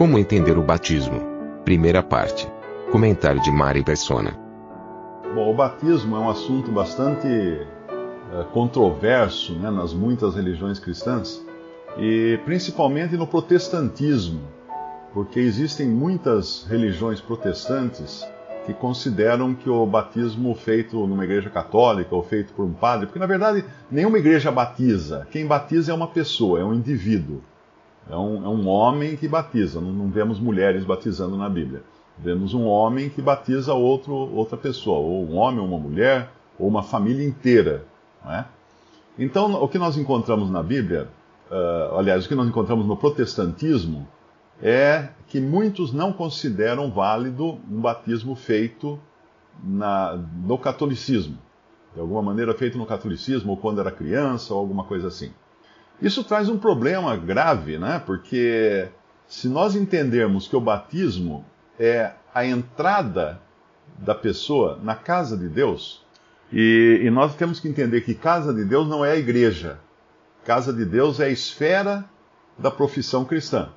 Como entender o batismo? Primeira parte. Comentário de Mari Persona. Bom, o batismo é um assunto bastante eh, controverso né, nas muitas religiões cristãs e principalmente no protestantismo, porque existem muitas religiões protestantes que consideram que o batismo feito numa igreja católica ou feito por um padre, porque na verdade nenhuma igreja batiza, quem batiza é uma pessoa, é um indivíduo, é um, é um homem que batiza, não, não vemos mulheres batizando na Bíblia. Vemos um homem que batiza outro, outra pessoa, ou um homem, ou uma mulher, ou uma família inteira. É? Então, o que nós encontramos na Bíblia, uh, aliás, o que nós encontramos no protestantismo, é que muitos não consideram válido um batismo feito na, no catolicismo. De alguma maneira feito no catolicismo, ou quando era criança, ou alguma coisa assim. Isso traz um problema grave, né? Porque se nós entendermos que o batismo é a entrada da pessoa na casa de Deus. E, e, nós temos que entender que casa de Deus não é a igreja. Casa de Deus é a esfera da profissão cristã.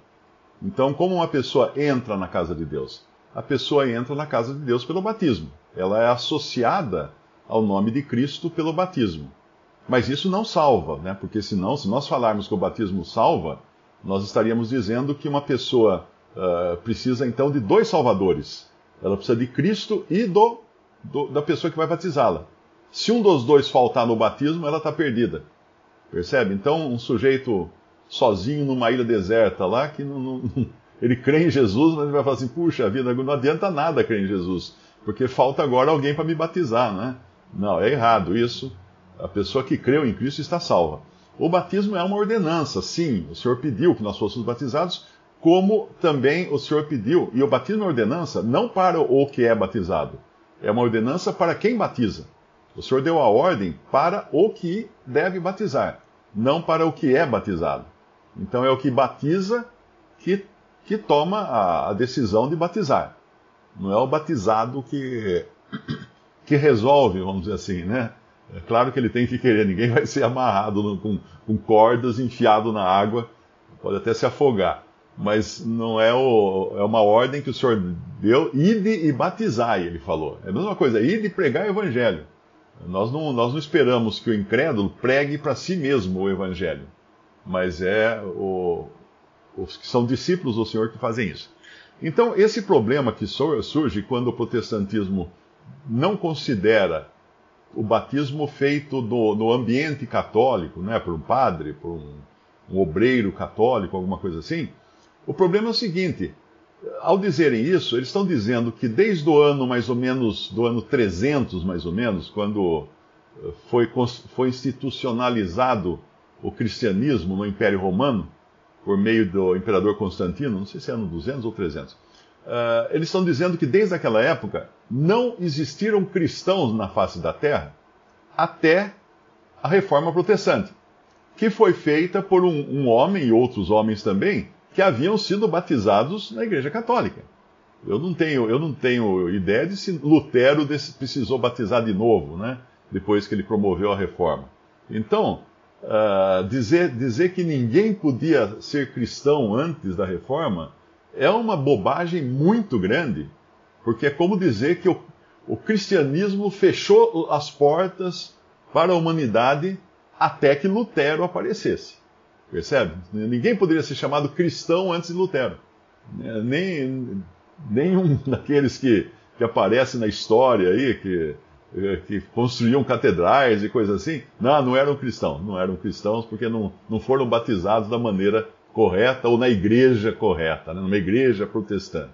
Então, como uma pessoa entra na casa de Deus? A pessoa entra na casa de Deus pelo batismo. Ela é associada ao nome de Cristo pelo batismo. Mas isso não salva, né? Porque senão, se nós falarmos que o batismo salva, nós estaríamos dizendo que uma pessoa uh, precisa então de dois salvadores. Ela precisa de Cristo e do, do da pessoa que vai batizá-la. Se um dos dois faltar no batismo, ela está perdida. Percebe? Então, um sujeito sozinho numa ilha deserta lá, que não, não, ele crê em Jesus, mas ele vai falar assim: puxa vida, não adianta nada crer em Jesus, porque falta agora alguém para me batizar, né? Não, é errado isso. A pessoa que creu em Cristo está salva. O batismo é uma ordenança, sim. O Senhor pediu que nós fôssemos batizados, como também o Senhor pediu, e o batismo é ordenança não para o que é batizado, é uma ordenança para quem batiza. O Senhor deu a ordem para o que deve batizar, não para o que é batizado. Então é o que batiza que, que toma a, a decisão de batizar. Não é o batizado que, que resolve, vamos dizer assim, né? É claro que ele tem que querer, ninguém vai ser amarrado com, com cordas, enfiado na água, pode até se afogar mas não é, o, é uma ordem que o Senhor deu, ide e batizai, ele falou. É a mesma coisa, ide e pregar o evangelho. Nós não, nós não esperamos que o incrédulo pregue para si mesmo o evangelho, mas é o, os que são discípulos do Senhor que fazem isso. Então, esse problema que surge quando o protestantismo não considera o batismo feito no, no ambiente católico, né, por um padre, por um, um obreiro católico, alguma coisa assim, o problema é o seguinte: ao dizerem isso, eles estão dizendo que desde o ano mais ou menos, do ano 300 mais ou menos, quando eh, foi, foi institucionalizado o cristianismo no Império Romano, por meio do imperador Constantino, não sei se é ano 200 ou 300, uh, eles estão dizendo que desde aquela época não existiram cristãos na face da terra até a reforma protestante, que foi feita por um, um homem e outros homens também, que haviam sido batizados na Igreja Católica. Eu não tenho, eu não tenho ideia de se Lutero precisou batizar de novo, né? Depois que ele promoveu a reforma. Então, uh, dizer, dizer que ninguém podia ser cristão antes da reforma é uma bobagem muito grande, porque é como dizer que o, o cristianismo fechou as portas para a humanidade até que Lutero aparecesse. Percebe? Ninguém poderia ser chamado cristão antes de Lutero. Nem, nenhum daqueles que, que aparecem na história aí, que, que construíam catedrais e coisas assim, não, não eram cristãos. Não eram cristãos porque não, não foram batizados da maneira correta ou na igreja correta, né? numa igreja protestante.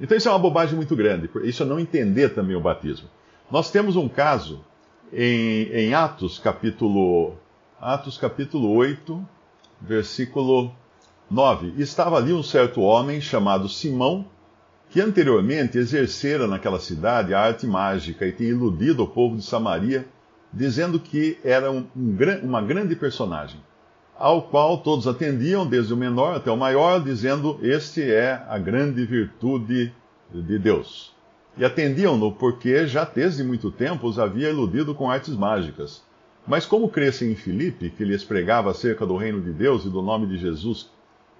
Então isso é uma bobagem muito grande. Isso é não entender também o batismo. Nós temos um caso em, em Atos capítulo, Atos capítulo 8, versículo 9. Estava ali um certo homem chamado Simão, que anteriormente exercera naquela cidade a arte mágica e tinha iludido o povo de Samaria, dizendo que era um, um, uma grande personagem, ao qual todos atendiam, desde o menor até o maior, dizendo: Este é a grande virtude de Deus. E atendiam-no porque já desde muito tempo os havia iludido com artes mágicas. Mas como crescem em Filipe, que lhes pregava acerca do reino de Deus e do nome de Jesus,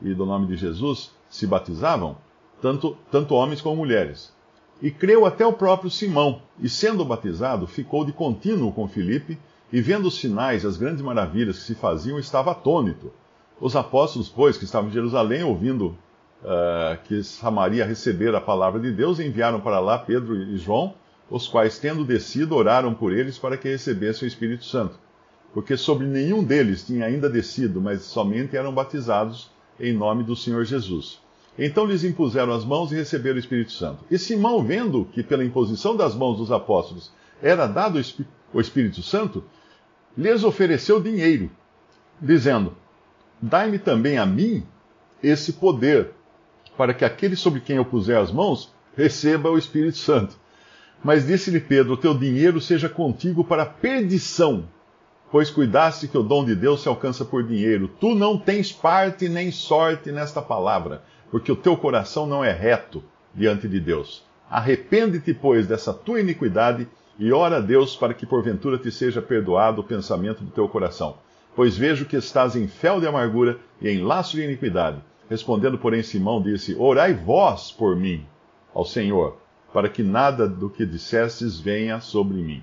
e do nome de Jesus se batizavam, tanto, tanto homens como mulheres. E creu até o próprio Simão, e sendo batizado, ficou de contínuo com Filipe, e vendo os sinais e as grandes maravilhas que se faziam, estava atônito. Os apóstolos, pois, que estavam em Jerusalém, ouvindo uh, que Samaria recebera a palavra de Deus, enviaram para lá Pedro e João, os quais, tendo descido, oraram por eles para que recebessem o Espírito Santo. Porque sobre nenhum deles tinha ainda descido, mas somente eram batizados em nome do Senhor Jesus. Então lhes impuseram as mãos e receberam o Espírito Santo. E Simão, vendo que pela imposição das mãos dos apóstolos era dado o Espírito Santo, lhes ofereceu dinheiro, dizendo: Dai-me também a mim esse poder, para que aquele sobre quem eu puser as mãos receba o Espírito Santo. Mas disse-lhe Pedro: teu dinheiro seja contigo para perdição, pois cuidaste que o dom de Deus se alcança por dinheiro. Tu não tens parte nem sorte nesta palavra, porque o teu coração não é reto diante de Deus. Arrepende-te, pois, dessa tua iniquidade e ora a Deus para que porventura te seja perdoado o pensamento do teu coração. Pois vejo que estás em fel de amargura e em laço de iniquidade. Respondendo, porém, Simão disse: Orai vós por mim ao Senhor, para que nada do que dissestes venha sobre mim.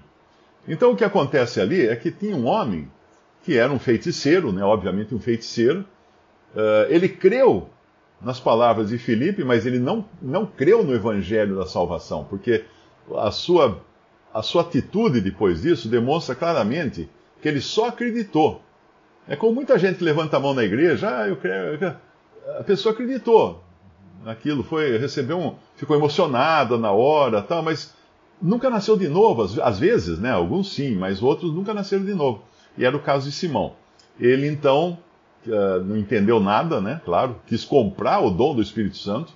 Então o que acontece ali é que tinha um homem que era um feiticeiro, né, obviamente um feiticeiro. Uh, ele creu nas palavras de Filipe, mas ele não, não creu no evangelho da salvação, porque a sua, a sua atitude depois disso demonstra claramente que ele só acreditou. É como muita gente levanta a mão na igreja, ah, eu creio. A pessoa acreditou naquilo, foi, recebeu um. ficou emocionada na hora, tal, mas nunca nasceu de novo, às vezes, né? Alguns sim, mas outros nunca nasceram de novo. E era o caso de Simão. Ele então uh, não entendeu nada, né? Claro, quis comprar o dom do Espírito Santo.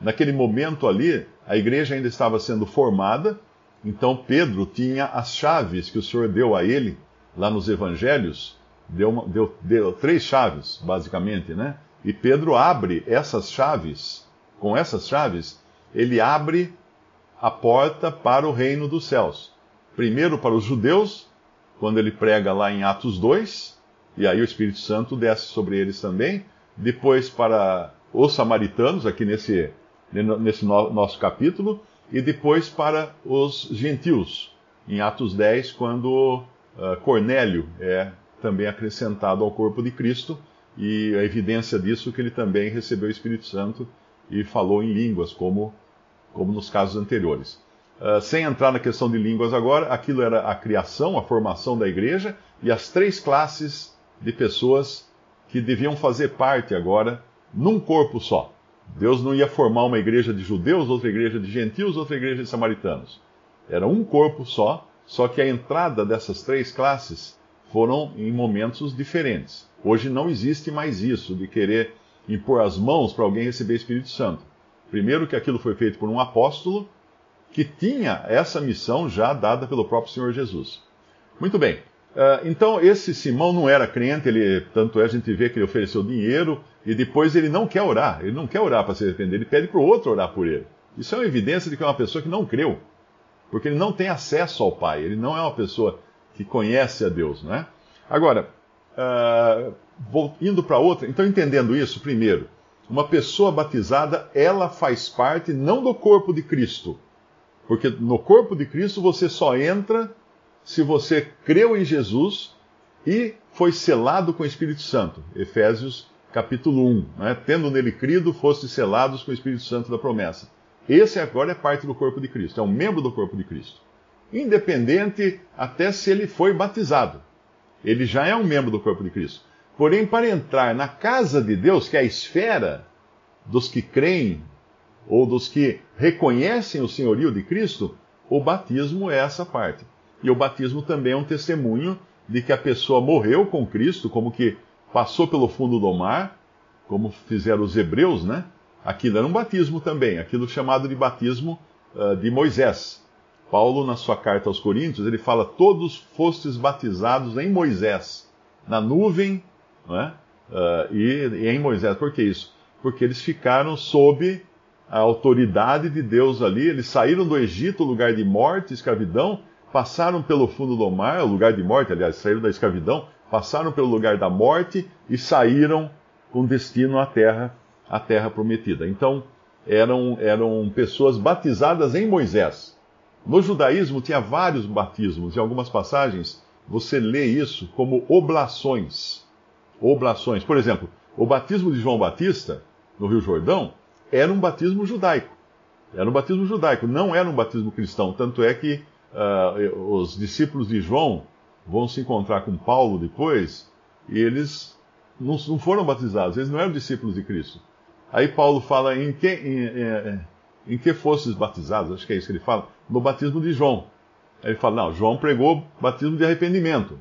Naquele momento ali, a igreja ainda estava sendo formada, então Pedro tinha as chaves que o Senhor deu a ele lá nos evangelhos, deu, uma, deu, deu três chaves, basicamente, né? E Pedro abre essas chaves, com essas chaves, ele abre a porta para o reino dos céus. Primeiro para os judeus, quando ele prega lá em Atos 2, e aí o Espírito Santo desce sobre eles também. Depois para os samaritanos, aqui nesse, nesse no, nosso capítulo, e depois para os gentios, em Atos 10, quando uh, Cornélio é também acrescentado ao corpo de Cristo, e a evidência disso é que ele também recebeu o Espírito Santo e falou em línguas, como como nos casos anteriores. Uh, sem entrar na questão de línguas agora, aquilo era a criação, a formação da igreja e as três classes de pessoas que deviam fazer parte agora num corpo só. Deus não ia formar uma igreja de judeus, outra igreja de gentios, outra igreja de samaritanos. Era um corpo só, só que a entrada dessas três classes foram em momentos diferentes. Hoje não existe mais isso de querer impor as mãos para alguém receber o Espírito Santo. Primeiro, que aquilo foi feito por um apóstolo que tinha essa missão já dada pelo próprio Senhor Jesus. Muito bem. Uh, então, esse Simão não era crente, ele, tanto é a gente vê que ele ofereceu dinheiro e depois ele não quer orar. Ele não quer orar para se arrepender, ele pede para o outro orar por ele. Isso é uma evidência de que é uma pessoa que não creu, porque ele não tem acesso ao Pai, ele não é uma pessoa que conhece a Deus, não é? Agora, uh, indo para outra, então entendendo isso, primeiro, uma pessoa batizada, ela faz parte não do corpo de Cristo. Porque no corpo de Cristo você só entra se você creu em Jesus e foi selado com o Espírito Santo. Efésios capítulo 1. Né? Tendo nele crido, foste selados com o Espírito Santo da promessa. Esse agora é parte do corpo de Cristo, é um membro do corpo de Cristo. Independente até se ele foi batizado. Ele já é um membro do corpo de Cristo. Porém, para entrar na casa de Deus, que é a esfera dos que creem ou dos que reconhecem o senhorio de Cristo, o batismo é essa parte. E o batismo também é um testemunho de que a pessoa morreu com Cristo, como que passou pelo fundo do mar, como fizeram os hebreus, né? Aquilo era um batismo também, aquilo chamado de batismo uh, de Moisés. Paulo, na sua carta aos Coríntios, ele fala: Todos fostes batizados em Moisés, na nuvem né? uh, e, e em Moisés. Por que isso? Porque eles ficaram sob a autoridade de Deus ali, eles saíram do Egito, lugar de morte, escravidão, passaram pelo fundo do mar, o lugar de morte, aliás, saíram da escravidão, passaram pelo lugar da morte e saíram com destino à terra, à terra prometida. Então, eram, eram pessoas batizadas em Moisés. No judaísmo tinha vários batismos, em algumas passagens você lê isso como oblações. Oblações. Por exemplo, o batismo de João Batista, no Rio Jordão, era um batismo judaico. Era um batismo judaico, não era um batismo cristão. Tanto é que uh, os discípulos de João vão se encontrar com Paulo depois e eles não, não, foram batizados, eles não eram discípulos de Cristo. Aí Paulo fala em que, em, em, em que fostes batizados, acho que é isso que ele fala, no batismo de João. Aí ele fala, não, João pregou batismo de arrependimento.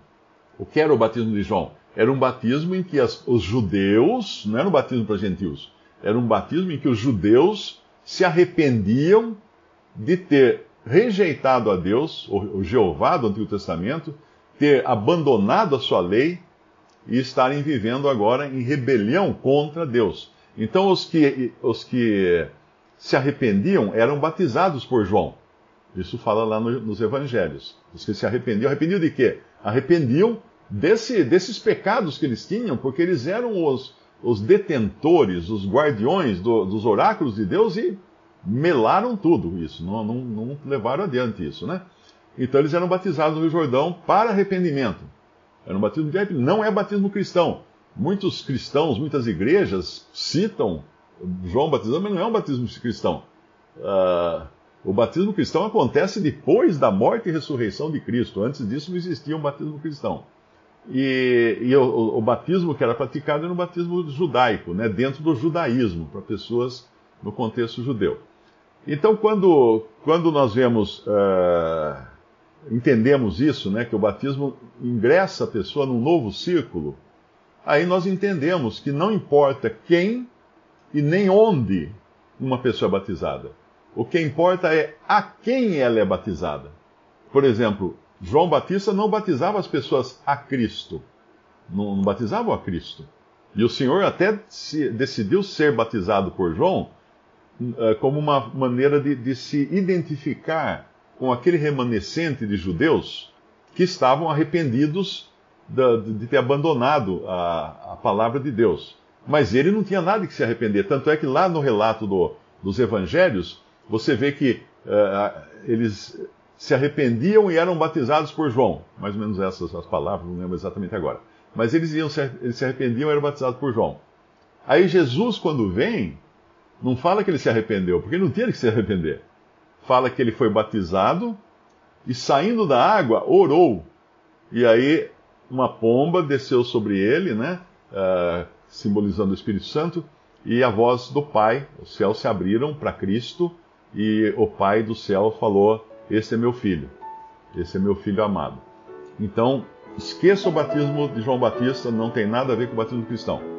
O que era o batismo de João? Era um batismo em que as, os judeus, não era um batismo para gentios, era um batismo em que os judeus se arrependiam de ter rejeitado a Deus, o Jeová do Antigo Testamento, ter abandonado a sua lei e estarem vivendo agora em rebelião contra Deus. Então os que, os que se arrependiam eram batizados por João. Isso fala lá no, nos evangelhos. Os que se arrependiam, arrependiam de quê? Arrependiam desse, desses pecados que eles tinham, porque eles eram os, os detentores, os guardiões do, dos oráculos de Deus e melaram tudo isso, não, não, não, levaram adiante isso, né? Então eles eram batizados no Rio Jordão para arrependimento. Era um batismo de não é batismo cristão. Muitos cristãos, muitas igrejas citam João batizando, mas não é um batismo cristão. Uh, o batismo cristão acontece depois da morte e ressurreição de Cristo. Antes disso não existia um batismo cristão. E, e o, o, batismo que era praticado era um batismo judaico, né, dentro do judaísmo, para pessoas no contexto judeu. Então, quando, quando nós vemos, uh, entendemos isso, né, que o batismo ingressa a pessoa num novo círculo, aí nós entendemos que não importa quem e nem onde uma pessoa é batizada. O que importa é a quem ela é batizada. Por exemplo, João Batista não batizava as pessoas a Cristo. Não, não batizavam a Cristo. E o Senhor até decidiu ser batizado por João como uma maneira de, de se identificar com aquele remanescente de judeus que estavam arrependidos de, de ter abandonado a, a, palavra de Deus. Mas ele não tinha nada que se arrepender. Tanto é que lá no relato do, dos evangelhos, você vê que uh, eles se arrependiam e eram batizados por João. Mais ou menos essas as palavras, não lembro exatamente agora. Mas eles, iam se, eles se arrependiam e eram batizados por João. Aí Jesus, quando vem, não fala que ele se arrependeu, porque ele não tinha que se arrepender. Fala que ele foi batizado e saindo da água, orou. E aí uma pomba desceu sobre ele, né? Uh, simbolizando o Espírito Santo, e a voz do Pai, os céus se abriram para Cristo, e o Pai do céu falou: esse é meu filho. Esse é meu filho amado. Então, esqueça o batismo de João Batista, não tem nada a ver com o batismo cristão.